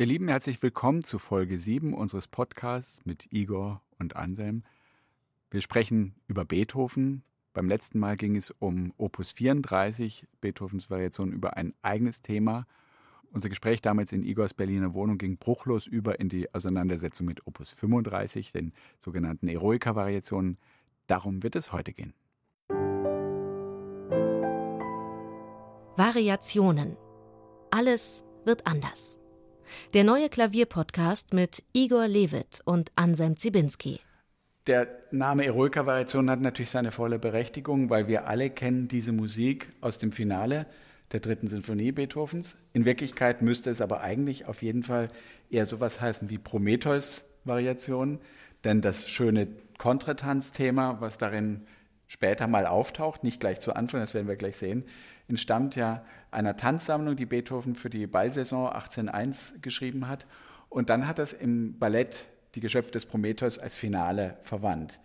Ihr Lieben, herzlich willkommen zu Folge 7 unseres Podcasts mit Igor und Anselm. Wir sprechen über Beethoven. Beim letzten Mal ging es um Opus 34, Beethovens Variation über ein eigenes Thema. Unser Gespräch damals in Igors Berliner Wohnung ging bruchlos über in die Auseinandersetzung mit Opus 35, den sogenannten Eroica-Variationen. Darum wird es heute gehen. Variationen. Alles wird anders. Der neue Klavierpodcast mit Igor Levit und Anselm Zibinski. Der Name Eroica-Variation hat natürlich seine volle Berechtigung, weil wir alle kennen diese Musik aus dem Finale der dritten Sinfonie Beethovens. In Wirklichkeit müsste es aber eigentlich auf jeden Fall eher sowas heißen wie Prometheus-Variation, denn das schöne Kontretanzthema, was darin später mal auftaucht, nicht gleich zu Anfang, das werden wir gleich sehen, entstammt ja einer Tanzsammlung, die Beethoven für die Ballsaison 1801 geschrieben hat. Und dann hat das im Ballett die Geschöpfe des Prometheus als Finale verwandt.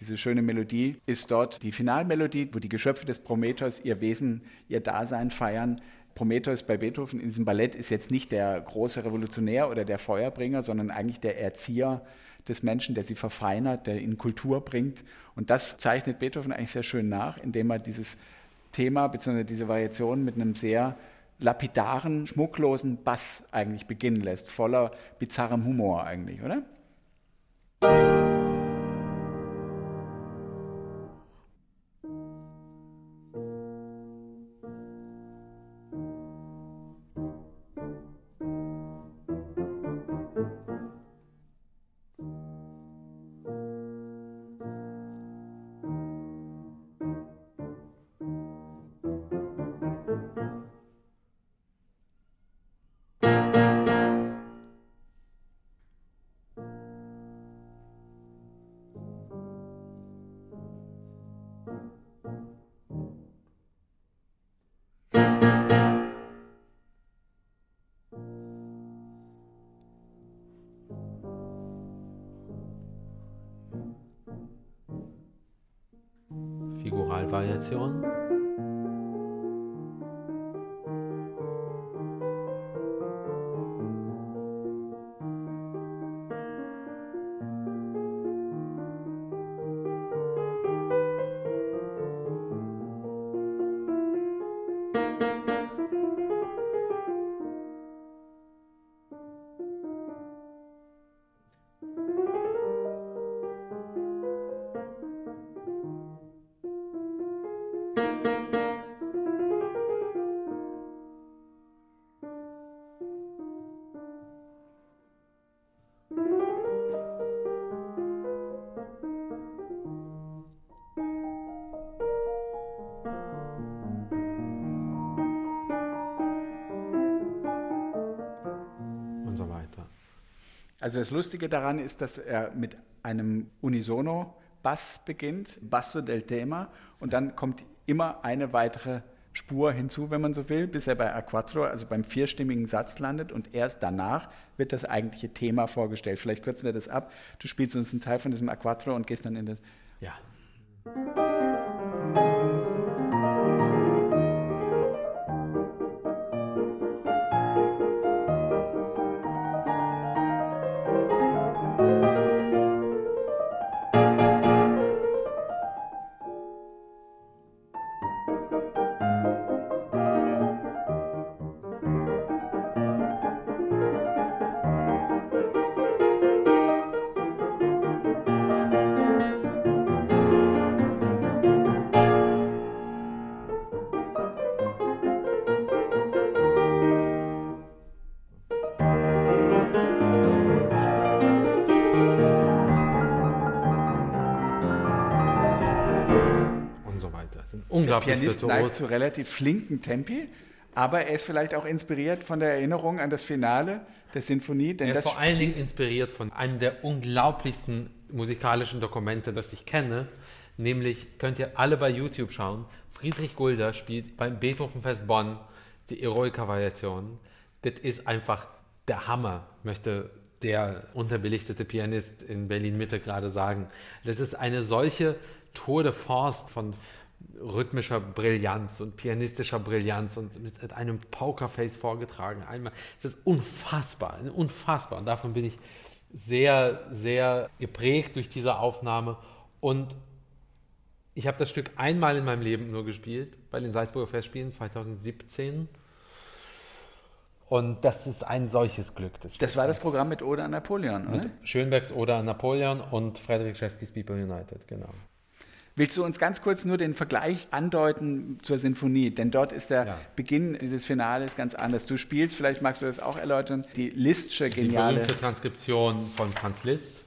Diese schöne Melodie ist dort die Finalmelodie, wo die Geschöpfe des Prometheus ihr Wesen, ihr Dasein feiern. Prometheus bei Beethoven in diesem Ballett ist jetzt nicht der große Revolutionär oder der Feuerbringer, sondern eigentlich der Erzieher des Menschen, der sie verfeinert, der in Kultur bringt. Und das zeichnet Beethoven eigentlich sehr schön nach, indem er dieses Thema bzw. diese Variation mit einem sehr lapidaren, schmucklosen Bass eigentlich beginnen lässt, voller bizarrem Humor eigentlich, oder? Meditation Also das Lustige daran ist, dass er mit einem Unisono-Bass beginnt, Basso del Tema, und dann kommt immer eine weitere Spur hinzu, wenn man so will, bis er bei A4, also beim vierstimmigen Satz landet und erst danach wird das eigentliche Thema vorgestellt. Vielleicht kürzen wir das ab. Du spielst uns einen Teil von diesem A4 und gehst dann in das. Ja. Unglaublich Pianist neigt zu relativ flinken Tempi, aber er ist vielleicht auch inspiriert von der Erinnerung an das Finale der Sinfonie. Denn er ist vor allen Dingen inspiriert von einem der unglaublichsten musikalischen Dokumente, das ich kenne. Nämlich könnt ihr alle bei YouTube schauen. Friedrich Gulder spielt beim Beethovenfest Bonn die Eroica-Variation. Das ist einfach der Hammer, möchte der unterbelichtete Pianist in Berlin-Mitte gerade sagen. Das ist eine solche Tour de Force von rhythmischer Brillanz und pianistischer Brillanz und mit einem Pokerface vorgetragen. Einmal, das ist unfassbar, unfassbar. Und davon bin ich sehr, sehr geprägt durch diese Aufnahme. Und ich habe das Stück einmal in meinem Leben nur gespielt, bei den Salzburger Festspielen 2017. Und das ist ein solches Glück. Das, das war das Programm mit Ode an Napoleon, oder? Mit Schönbergs Ode an Napoleon und Friedrich Schewskis People United, genau. Willst du uns ganz kurz nur den Vergleich andeuten zur Sinfonie? Denn dort ist der ja. Beginn dieses Finales ganz anders. Du spielst, vielleicht magst du das auch erläutern, die Listsche geniale... Die berühmte Transkription von Franz Liszt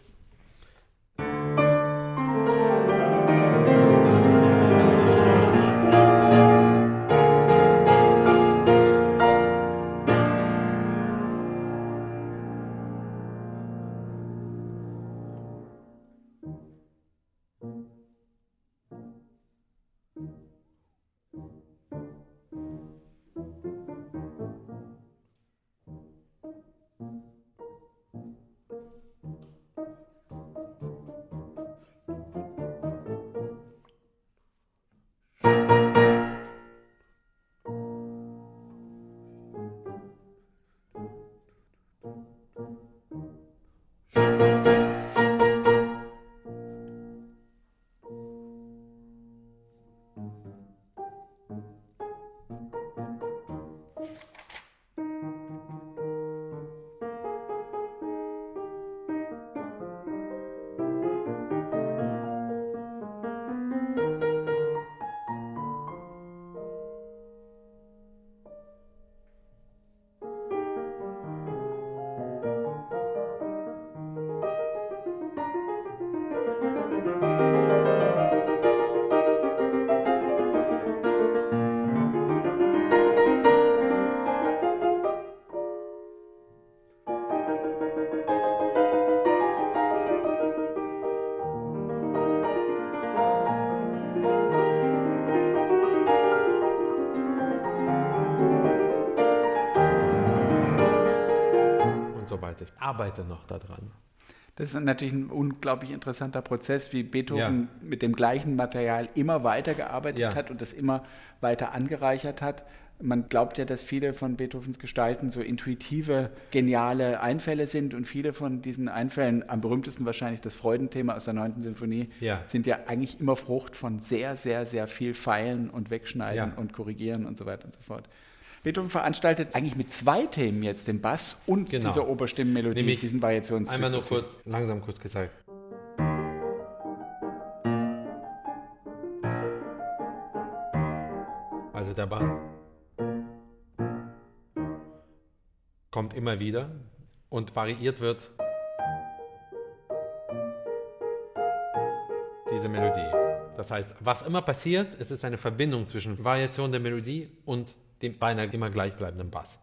arbeite noch daran. Das ist natürlich ein unglaublich interessanter Prozess, wie Beethoven ja. mit dem gleichen Material immer weitergearbeitet ja. hat und das immer weiter angereichert hat. Man glaubt ja, dass viele von Beethovens Gestalten so intuitive, geniale Einfälle sind und viele von diesen Einfällen, am berühmtesten wahrscheinlich das Freudenthema aus der 9. Sinfonie, ja. sind ja eigentlich immer Frucht von sehr, sehr, sehr viel Feilen und Wegschneiden und Korrigieren und so weiter und so fort. Beethoven veranstaltet eigentlich mit zwei Themen jetzt, dem Bass und genau. dieser Oberstimmenmelodie, Nämlich diesen Variations. Einmal nur kurz, langsam kurz gezeigt. Also der Bass kommt immer wieder und variiert wird diese Melodie. Das heißt, was immer passiert, es ist eine Verbindung zwischen Variation der Melodie und dem beinahe immer gleichbleibenden Bass.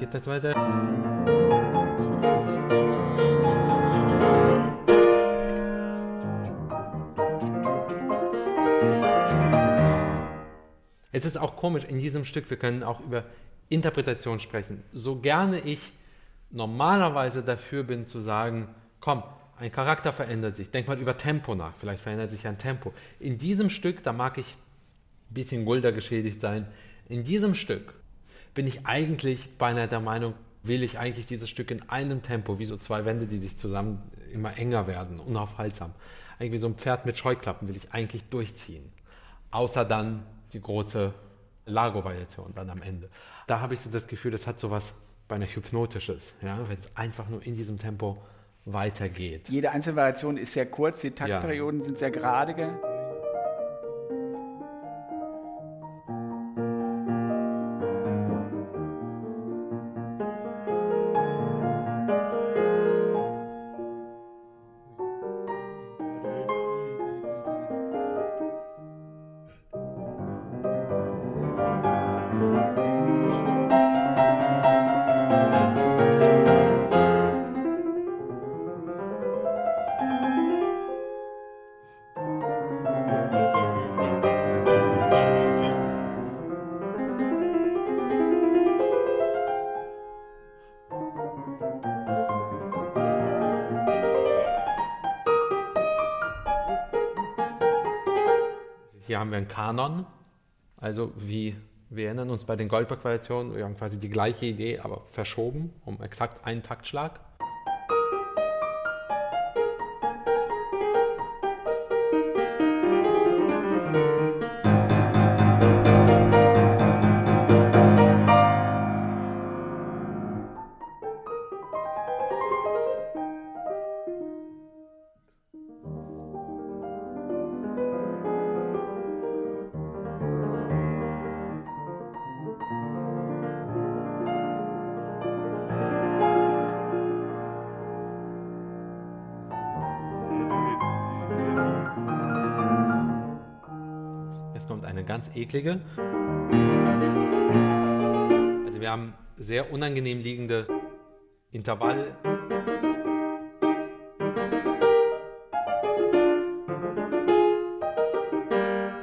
Jetzt weiter. Es ist auch komisch in diesem Stück, wir können auch über Interpretation sprechen. So gerne ich normalerweise dafür bin zu sagen, komm, ein Charakter verändert sich. Denk mal über Tempo nach. Vielleicht verändert sich ein Tempo. In diesem Stück, da mag ich ein bisschen Gulda geschädigt sein. In diesem Stück bin ich eigentlich beinahe der Meinung, will ich eigentlich dieses Stück in einem Tempo, wie so zwei Wände, die sich zusammen immer enger werden, unaufhaltsam. Eigentlich wie so ein Pferd mit Scheuklappen will ich eigentlich durchziehen. Außer dann die große Lago-Variation dann am Ende. Da habe ich so das Gefühl, das hat so was beinahe hypnotisches, ja, wenn es einfach nur in diesem Tempo weitergeht. Jede einzelne Variation ist sehr kurz, die Taktperioden ja. sind sehr gerade. Haben wir einen Kanon, also wie wir erinnern uns bei den Goldberg-Variationen, wir haben quasi die gleiche Idee, aber verschoben um exakt einen Taktschlag. Ganz eklige. Also wir haben sehr unangenehm liegende Intervall.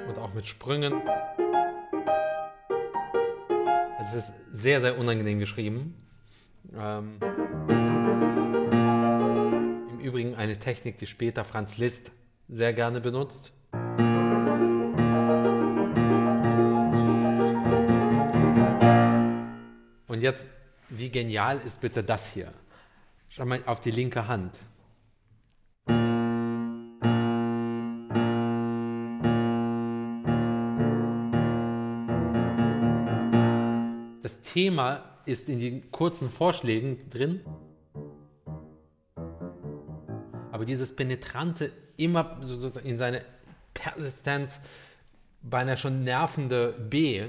Und auch mit Sprüngen. Also es ist sehr, sehr unangenehm geschrieben. Ähm Im Übrigen eine Technik, die später Franz Liszt sehr gerne benutzt. Jetzt, wie genial ist bitte das hier? Schau mal auf die linke Hand. Das Thema ist in den kurzen Vorschlägen drin, aber dieses penetrante, immer in seine Persistenz beinahe schon nervende B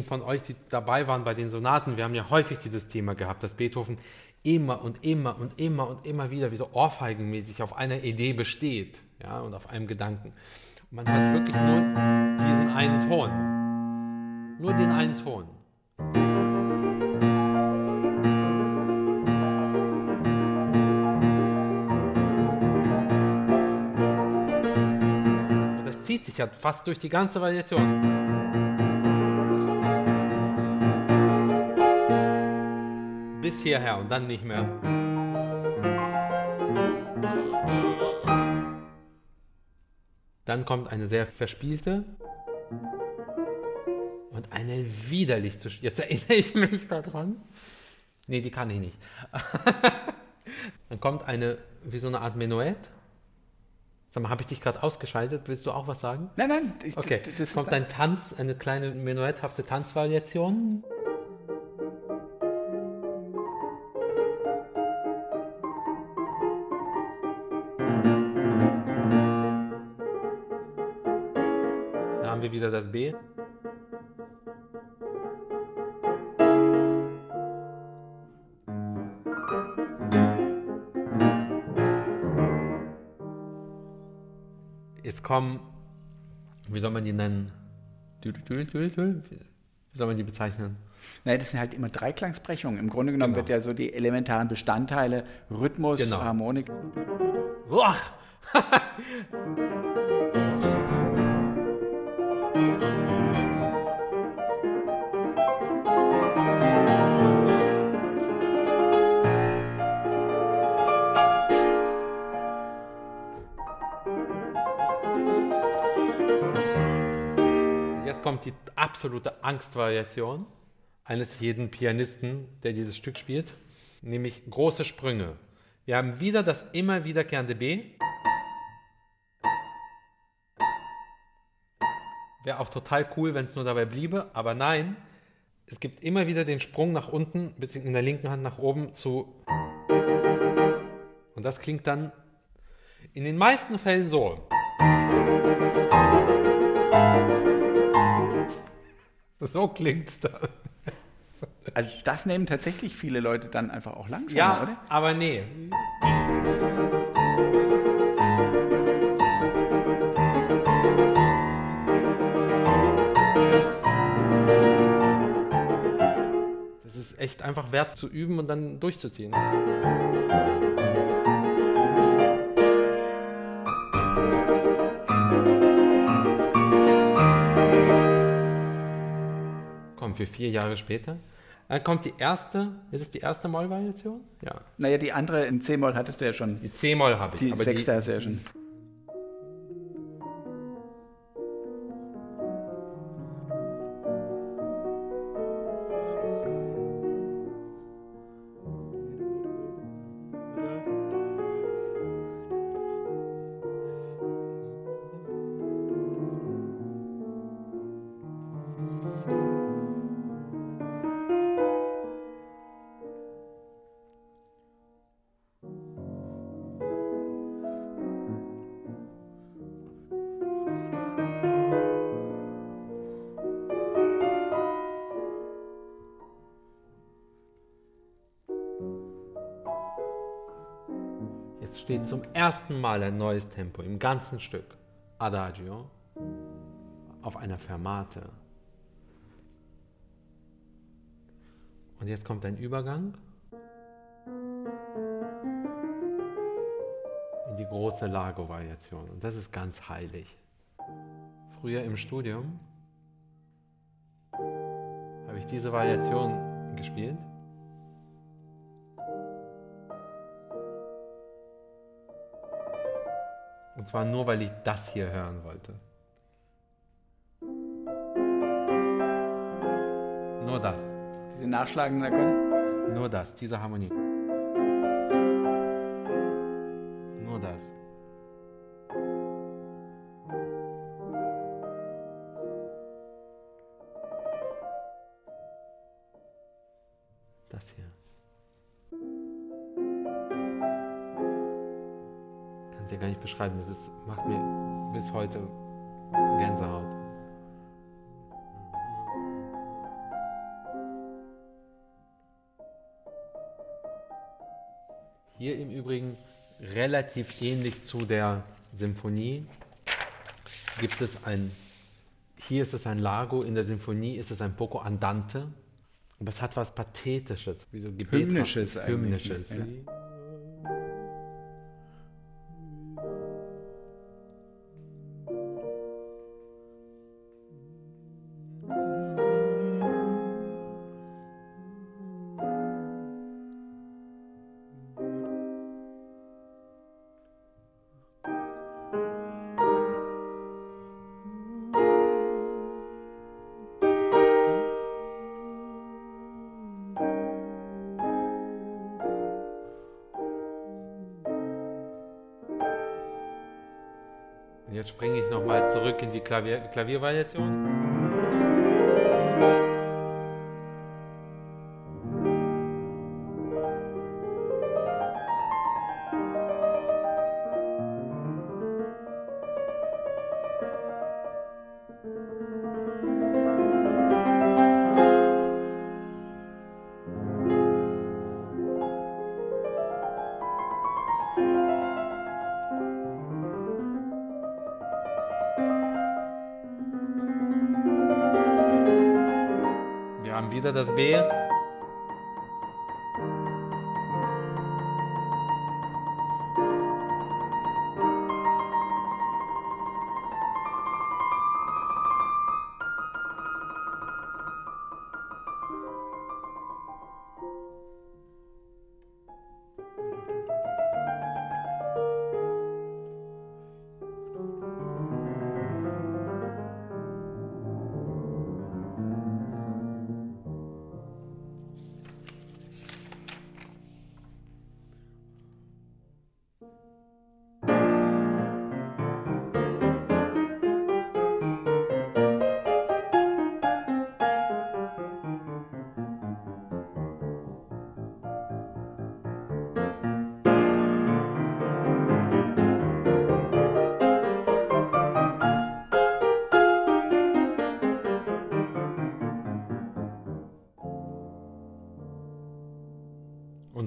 diejenigen von euch, die dabei waren bei den Sonaten, wir haben ja häufig dieses Thema gehabt, dass Beethoven immer und immer und immer und immer wieder wie so ohrfeigenmäßig auf einer Idee besteht ja, und auf einem Gedanken. Und man hört wirklich nur diesen einen Ton. Nur den einen Ton. Und das zieht sich ja fast durch die ganze Variation. Bis hierher und dann nicht mehr. Dann kommt eine sehr verspielte und eine widerlich zu. Jetzt erinnere ich mich daran. Nee, die kann ich nicht. Dann kommt eine, wie so eine Art Menuett. Sag mal, habe ich dich gerade ausgeschaltet? Willst du auch was sagen? Nein, nein. Ich, okay, das kommt ein Tanz, eine kleine menuetthafte Tanzvariation. Jetzt kommen, wie soll man die nennen? Wie soll man die bezeichnen? Nein, das sind halt immer Dreiklangsbrechungen. Im Grunde genommen genau. wird ja so die elementaren Bestandteile Rhythmus, genau. Harmonik. Boah! kommt die absolute Angstvariation eines jeden Pianisten, der dieses Stück spielt, nämlich große Sprünge. Wir haben wieder das immer wiederkehrende B. Wäre auch total cool, wenn es nur dabei bliebe, aber nein, es gibt immer wieder den Sprung nach unten, beziehungsweise in der linken Hand nach oben zu. Und das klingt dann in den meisten Fällen so. So klingt es dann. Also das nehmen tatsächlich viele Leute dann einfach auch langsam, Ja, oder? aber nee. Das ist echt einfach wert zu üben und dann durchzuziehen. Vier Jahre später. Dann kommt die erste, ist es die erste Moll-Variation? Ja. Naja, die andere in C-Moll hattest du ja schon. Die C-Moll habe ich. Die sechste die, hast du ja schon. Steht zum ersten Mal ein neues Tempo im ganzen Stück. Adagio auf einer Fermate. Und jetzt kommt ein Übergang in die große Lago-Variation. Und das ist ganz heilig. Früher im Studium habe ich diese Variation gespielt. Und zwar nur, weil ich das hier hören wollte. Nur das. Diese nachschlagenden Akkorde. Nur das, diese Harmonie. Relativ ähnlich zu der Symphonie gibt es ein, hier ist es ein Lago, in der Symphonie ist es ein Poco Andante, aber es hat was Pathetisches, wie so Gebet Hymnisches eigentlich, Hymnisches. ja. Jetzt springe ich nochmal zurück in die Klavier Klaviervariation.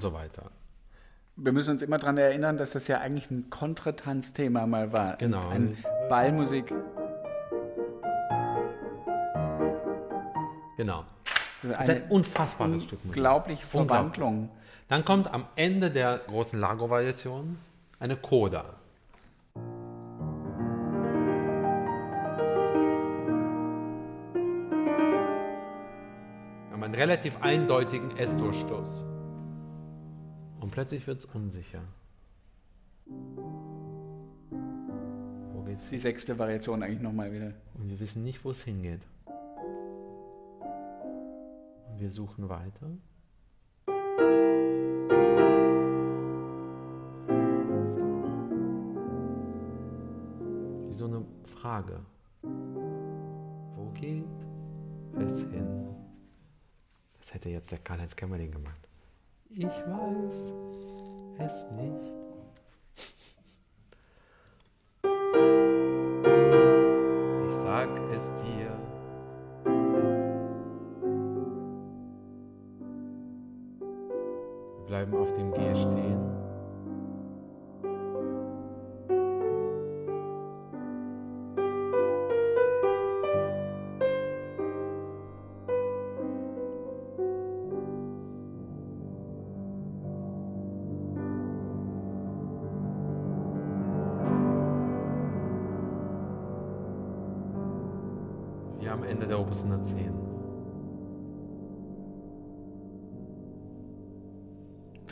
So weiter. Wir müssen uns immer daran erinnern, dass das ja eigentlich ein Kontratanzthema mal war. Genau. Ein Ballmusik. Genau. Das Das ist ein unfassbares Stück Musik. unglaubliche Verwandlung. Dann kommt am Ende der großen Lago-Variation eine Coda. Wir haben einen relativ eindeutigen S-Durchstoß. Plötzlich wird es unsicher. Wo geht's Die sechste Variation eigentlich nochmal wieder. Und wir wissen nicht, wo es hingeht. Und wir suchen weiter. Wie so eine Frage. Wo geht es hin? Das hätte jetzt der Karl-Heinz Kämmerling gemacht. Ich weiß es nicht.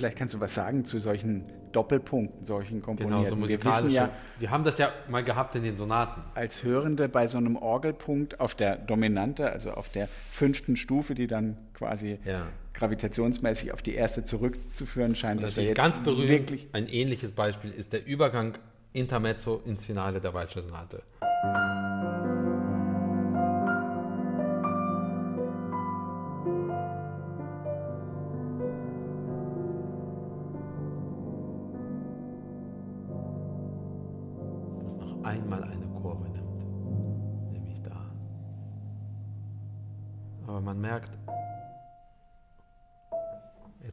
Vielleicht kannst du was sagen zu solchen Doppelpunkten, solchen Genau, Komponierten. so wir musikalische. wissen ja wir haben das ja mal gehabt in den Sonaten. als Hörende bei so einem Orgelpunkt auf der Dominante, also auf der fünften Stufe, die dann quasi Ja. gravitationsmäßig auf die erste zurückzuführen scheint, Und dass wir jetzt ganz berühmt, wirklich ein ähnliches Beispiel ist der Übergang Intermezzo ins Finale der Walscher Sonate.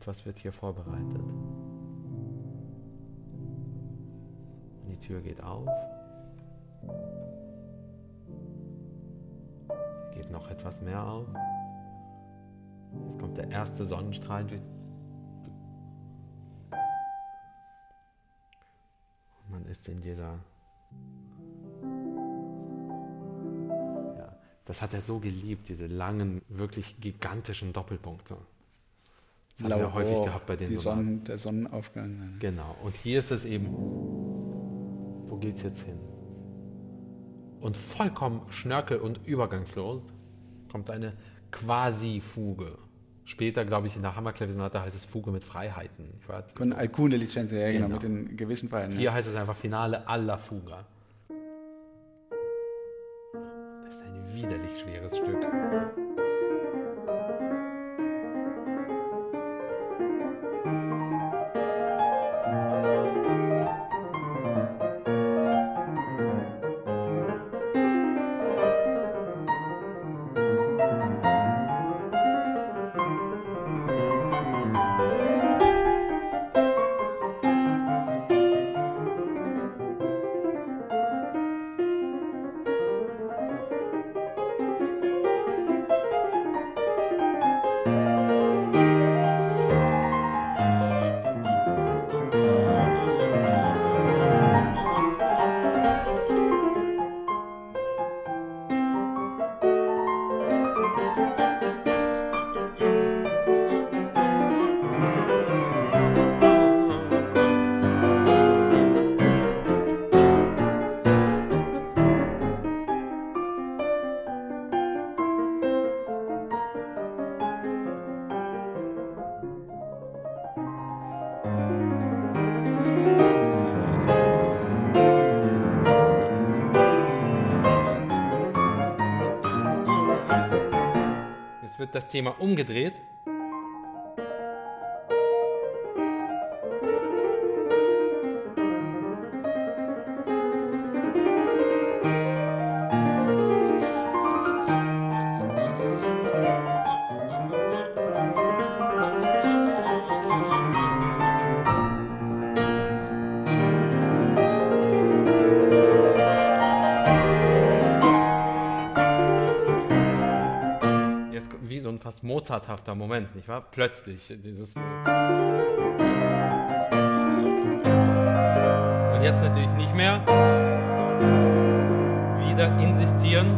Etwas wird hier vorbereitet. Und die Tür geht auf. Geht noch etwas mehr auf. Jetzt kommt der erste Sonnenstrahl durch. Und man ist in dieser. Das hat er so geliebt, diese langen, wirklich gigantischen Doppelpunkte. Haben wir häufig gehabt bei den die Sonaten. Sonnen, der Sonnenaufgang. Genau. Und hier ist es eben, wo geht's jetzt hin? Und vollkommen schnörkel- und übergangslos kommt eine Quasi-Fuge. Später, glaube ich, in der Hammerklaviersonate heißt es Fuge mit Freiheiten. Ich weiß, Von Alcune Lizenz, ja, genau, Genau. mit den gewissen Feiern. hier heißt es einfach Finale alla Fuga. Das ist ein widerlich schweres Stück. Wird das Thema umgedreht. Mozarthafter Moment, nicht wahr? Plötzlich dieses. Und jetzt natürlich nicht mehr. Wieder insistieren.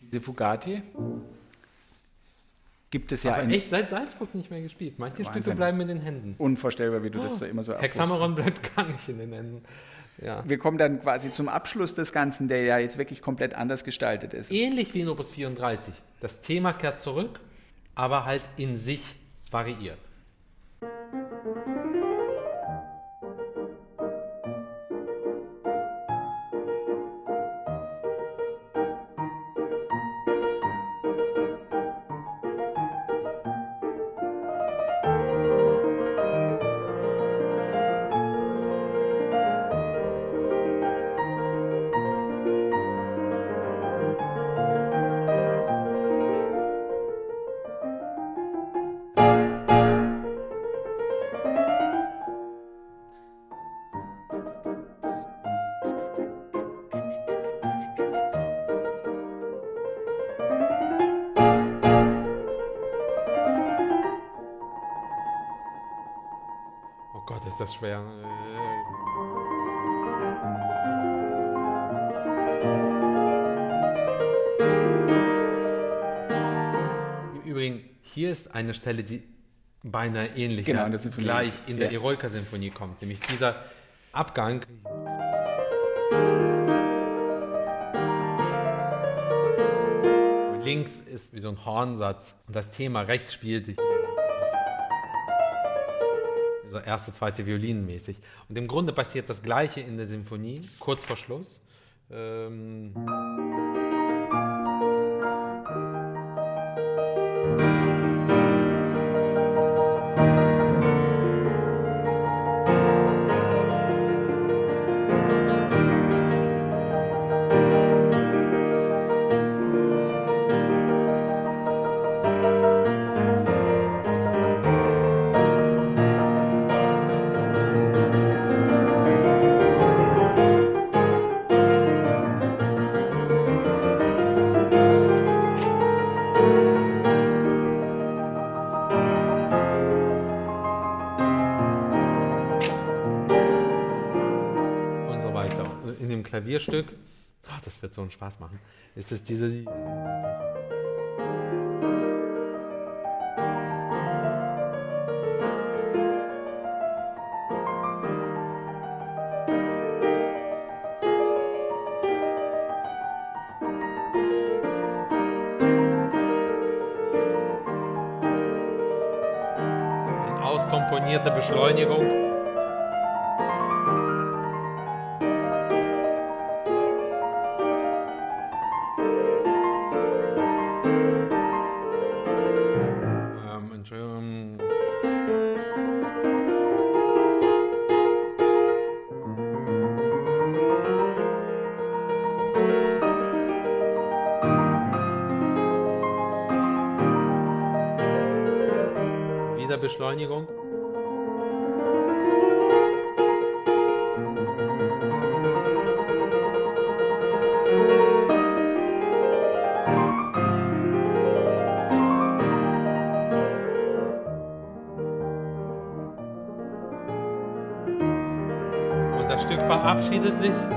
Diese Fugati gibt es ja Aber echt seit Salzburg nicht mehr gespielt. Manche Wahnsinn. Stücke bleiben in den Händen. unvorstellbar, wie du das so immer so. Hexameron bleibt gar nicht in den Händen. Ja. Wir kommen dann quasi zum Abschluss des Ganzen, der ja jetzt wirklich komplett anders gestaltet ist. Ähnlich wie in Opus 34. Das Thema kehrt zurück, aber halt in sich variiert. Das schwer. Im Übrigen, hier ist eine Stelle, die beinahe ähnlich Genau, gleich in der ja. Eroica-Sinfonie kommt, nämlich dieser Abgang. Links ist wie so ein Hornsatz und das Thema rechts spielt sich so erste, zweite Violinenmäßig. Und im Grunde passiert das Gleiche in der Symphonie, kurz vor Schluss. Ähm, ach, das wird so einen Spaß machen, ist es diese. Auskomponierte Beschleunigung. Und das Stück verabschiedet sich.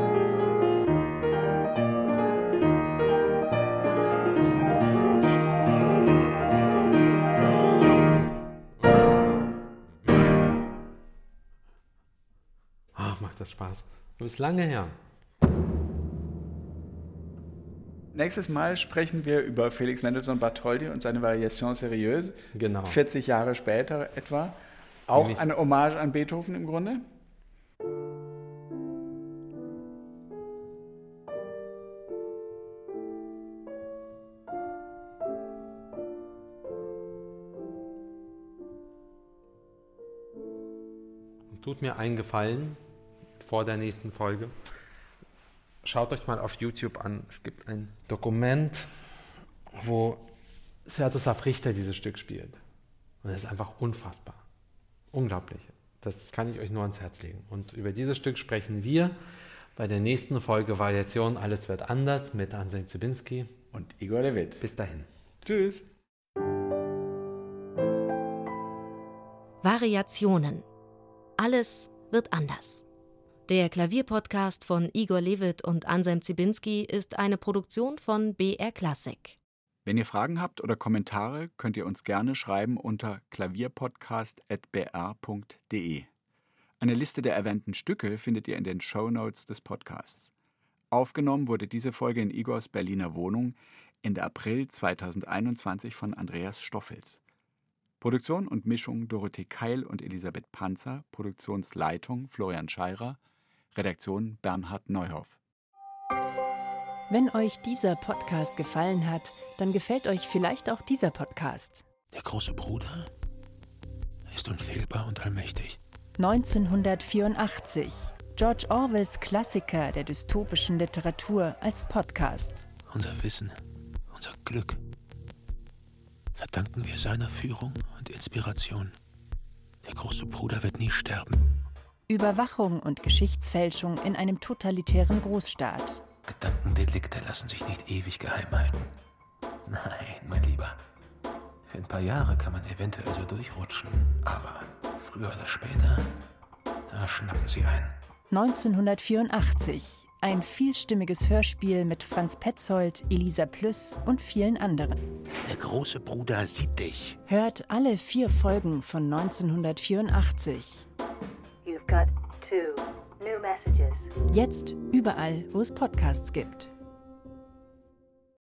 Lange her. Nächstes Mal sprechen wir über Felix Mendelssohn Bartholdy und seine Variation Sérieuse. Genau. 40 Jahre später etwa. Auch Nämlich- eine Hommage an Beethoven im Grunde. Tut mir einen Gefallen vor der nächsten Folge. Schaut euch mal auf YouTube an. Es gibt ein Dokument, wo Sviatoslav Richter dieses Stück spielt. Und das ist einfach unfassbar. Unglaublich. Das kann ich euch nur ans Herz legen. Und über dieses Stück sprechen wir bei der nächsten Folge Variation Alles wird anders mit Anselm Zybinski und Igor Levit. Bis dahin. Tschüss. Variationen. Alles wird anders. Der Klavierpodcast von Igor Levit und Anselm Zibinski ist eine Produktion von BR Classic. Wenn ihr Fragen habt oder Kommentare, könnt ihr uns gerne schreiben unter klavierpodcast.br.de. Eine Liste der erwähnten Stücke findet ihr in den Show Notes des Podcasts. Aufgenommen wurde diese Folge in Igors Berliner Wohnung Ende April 2021 von Andreas Stoffels. Produktion und Mischung Dorothee Keil und Elisabeth Panzer, Produktionsleitung Florian Scheirer, Redaktion Bernhard Neuhoff. Wenn euch dieser Podcast gefallen hat, dann gefällt euch vielleicht auch dieser Podcast. Der große Bruder ist unfehlbar und allmächtig. 1984. George Orwells Klassiker der dystopischen Literatur als Podcast. Unser Wissen, unser Glück verdanken wir seiner Führung und Inspiration. Der große Bruder wird nie sterben. Überwachung und Geschichtsfälschung in einem totalitären Großstaat. Gedankendelikte lassen sich nicht ewig geheim halten. Nein, mein Lieber. Für ein paar Jahre kann man eventuell so durchrutschen, aber früher oder später, da schnappen sie ein. 1984. Ein vielstimmiges Hörspiel mit Franz Petzold, Elisa Plüss und vielen anderen. Der große Bruder sieht dich. Hört alle vier Folgen von 1984. Jetzt überall, wo es Podcasts gibt.